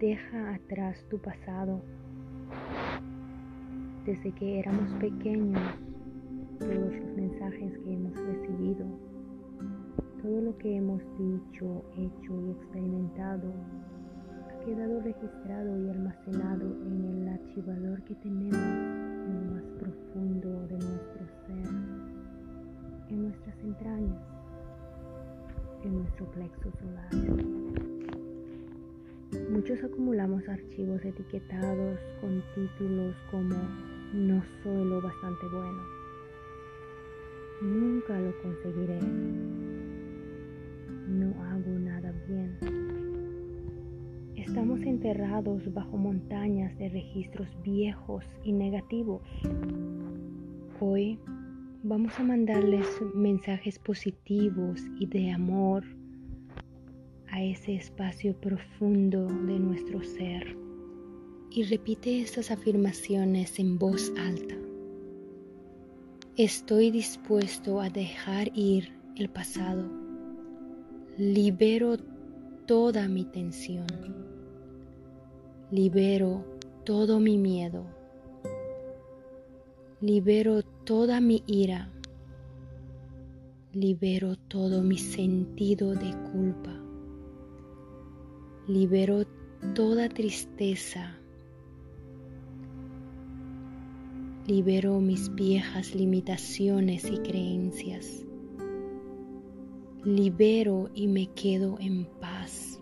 Deja atrás tu pasado. Desde que éramos pequeños, todos los mensajes que hemos recibido, todo lo que hemos dicho, hecho y experimentado ha quedado registrado y almacenado en el archivador que tenemos en lo más profundo de nuestro ser, en nuestras entrañas, en nuestro plexo solar. Muchos acumulamos archivos etiquetados con títulos como no soy lo bastante bueno, nunca lo conseguiré, no hago nada bien. Estamos enterrados bajo montañas de registros viejos y negativos. Hoy vamos a mandarles mensajes positivos y de amor a ese espacio profundo de nuestro ser. Y repite estas afirmaciones en voz alta. Estoy dispuesto a dejar ir el pasado. Libero toda mi tensión. Libero todo mi miedo. Libero toda mi ira. Libero todo mi sentido de culpa. Libero toda tristeza. Libero mis viejas limitaciones y creencias. Libero y me quedo en paz.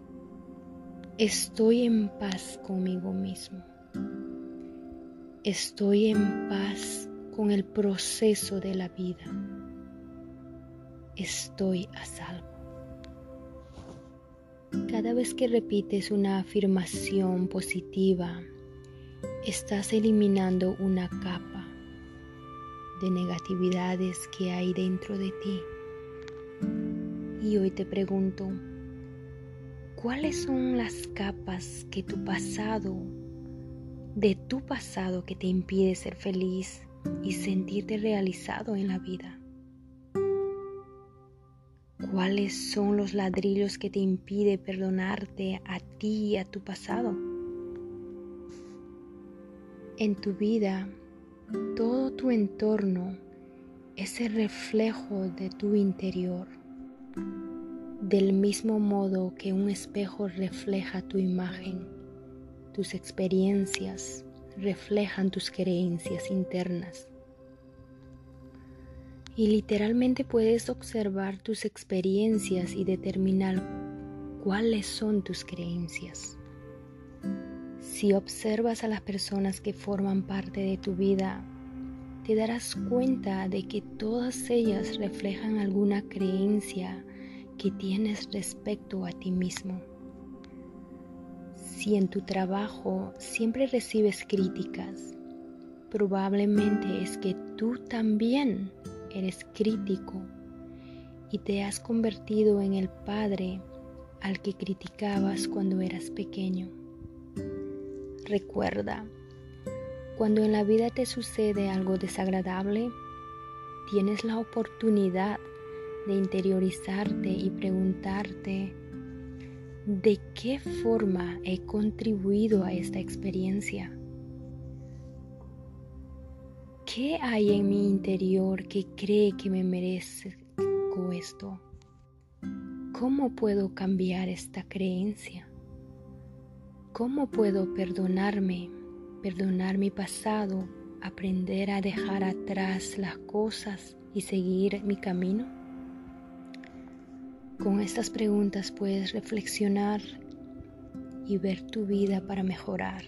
Estoy en paz conmigo mismo. Estoy en paz con el proceso de la vida. Estoy a salvo. Cada vez que repites una afirmación positiva, estás eliminando una capa de negatividades que hay dentro de ti. Y hoy te pregunto, ¿cuáles son las capas que tu pasado, de tu pasado que te impide ser feliz y sentirte realizado en la vida? ¿Cuáles son los ladrillos que te impide perdonarte a ti y a tu pasado? En tu vida, todo tu entorno es el reflejo de tu interior, del mismo modo que un espejo refleja tu imagen, tus experiencias reflejan tus creencias internas y literalmente puedes observar tus experiencias y determinar cuáles son tus creencias. Si observas a las personas que forman parte de tu vida, te darás cuenta de que todas ellas reflejan alguna creencia que tienes respecto a ti mismo. Si en tu trabajo siempre recibes críticas, probablemente es que tú también eres crítico y te has convertido en el padre al que criticabas cuando eras pequeño. Recuerda, cuando en la vida te sucede algo desagradable, tienes la oportunidad de interiorizarte y preguntarte, ¿de qué forma he contribuido a esta experiencia? ¿Qué hay en mi interior que cree que me merezco esto? ¿Cómo puedo cambiar esta creencia? ¿Cómo puedo perdonarme, perdonar mi pasado, aprender a dejar atrás las cosas y seguir mi camino? Con estas preguntas puedes reflexionar y ver tu vida para mejorar.